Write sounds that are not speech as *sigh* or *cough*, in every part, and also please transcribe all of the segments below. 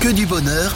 Que du bonheur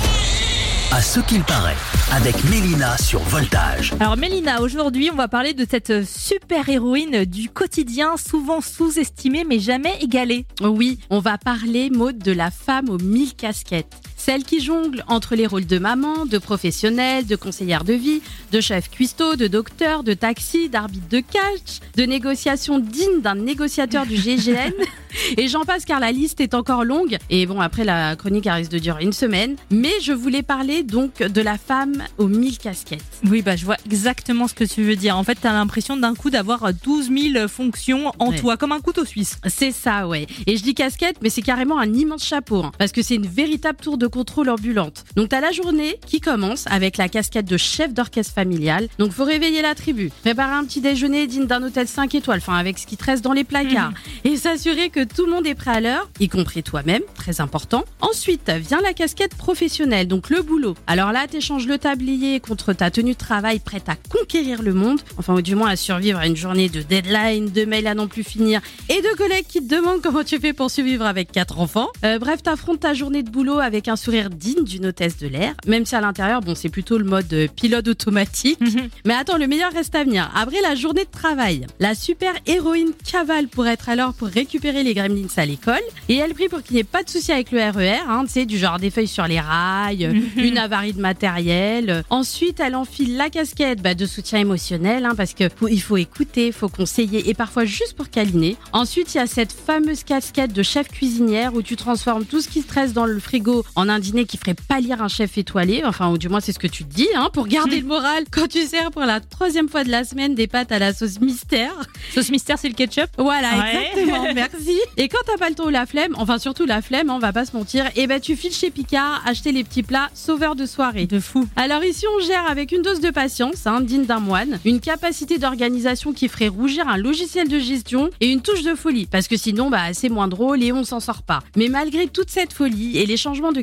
à ce qu'il paraît avec Mélina sur Voltage. Alors Mélina, aujourd'hui on va parler de cette super héroïne du quotidien, souvent sous-estimée mais jamais égalée. Oui, on va parler, mode de la femme aux mille casquettes. Celle qui jongle entre les rôles de maman, de professionnelle, de conseillère de vie, de chef cuistot, de docteur, de taxi, d'arbitre de catch, de négociation digne d'un négociateur du GGN. *laughs* Et j'en passe car la liste est encore longue. Et bon, après la chronique risque de durer une semaine. Mais je voulais parler donc de la femme aux mille casquettes. Oui, bah je vois exactement ce que tu veux dire. En fait, t'as l'impression d'un coup d'avoir 12 000 fonctions en Ouais. toi, comme un couteau suisse. C'est ça, ouais. Et je dis casquette, mais c'est carrément un immense chapeau, hein, parce que c'est une véritable tour de contrôle ambulante. Donc t'as la journée qui commence avec la casquette de chef d'orchestre familial. Donc faut réveiller la tribu, préparer un petit déjeuner digne d'un hôtel 5 étoiles, enfin avec ce qui te reste dans les placards, et s'assurer que tout le monde est prêt à l'heure, y compris toi-même, très important. Ensuite vient la casquette professionnelle, donc le boulot. Alors là, t'échanges le tablier contre ta tenue de travail prête à conquérir le monde, enfin ou du moins à survivre à une journée de deadline, de mails à non plus finir et de collègues qui te demandent comment tu fais pour survivre avec quatre enfants. Euh, bref, t'affrontes ta journée de boulot avec un sourire digne d'une hôtesse de l'air, même si à l'intérieur, bon, c'est plutôt le mode euh, pilote automatique. Mais attends, le meilleur reste à venir. Après la journée de travail, la super héroïne cavale pour être à l'heure pour récupérer les gremlins à l'école. Et elle prie pour qu'il n'y ait pas de souci avec le RER, hein, tu sais, du genre des feuilles sur les rails, euh, une avarie de matériel. Ensuite, elle enfile la casquette bah, de soutien émotionnel, hein, parce que faut- il faut écouter, faut conseiller, et parfois juste pour câliner. Ensuite, il y a cette fameuse casquette de chef cuisinière où tu transformes tout ce qui stresse dans le frigo en un dîner qui ferait pâlir un chef étoilé. Enfin, ou du moins, c'est ce que tu dis, hein, pour garder le moral *laughs* quand tu sers pour la troisième fois de la semaine des pâtes à la sauce mystère. Sauce mystère, c'est le ketchup? Voilà, Ouais. exactement, *laughs* merci. Et quand t'as pas le temps ou la flemme, enfin surtout la flemme, hein, on va pas se mentir, et ben tu files chez Picard acheter les petits plats sauveurs de soirée. De fou. Alors ici on gère avec une dose de patience, hein, digne d'un moine, une capacité d'organisation qui ferait rougir un logiciel de gestion et une touche de folie, parce que sinon bah c'est moins drôle et on s'en sort pas. Mais malgré toute cette folie et les changements de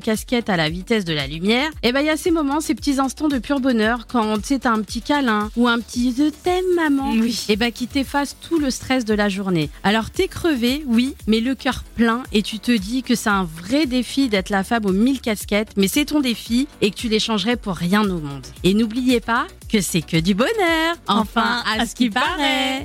à la vitesse de la lumière, et ben il y a ces moments, ces petits instants de pur bonheur quand t'as un petit câlin ou un petit je t'aime maman, Oui. et bah qui t'efface tout le stress de la journée. Alors t'es crevé, oui, mais le cœur plein et tu te dis que c'est un vrai défi d'être la femme aux mille casquettes, mais c'est ton défi et que tu l'échangerais pour rien au monde. Et n'oubliez pas que c'est que du bonheur, enfin à ce qui paraît.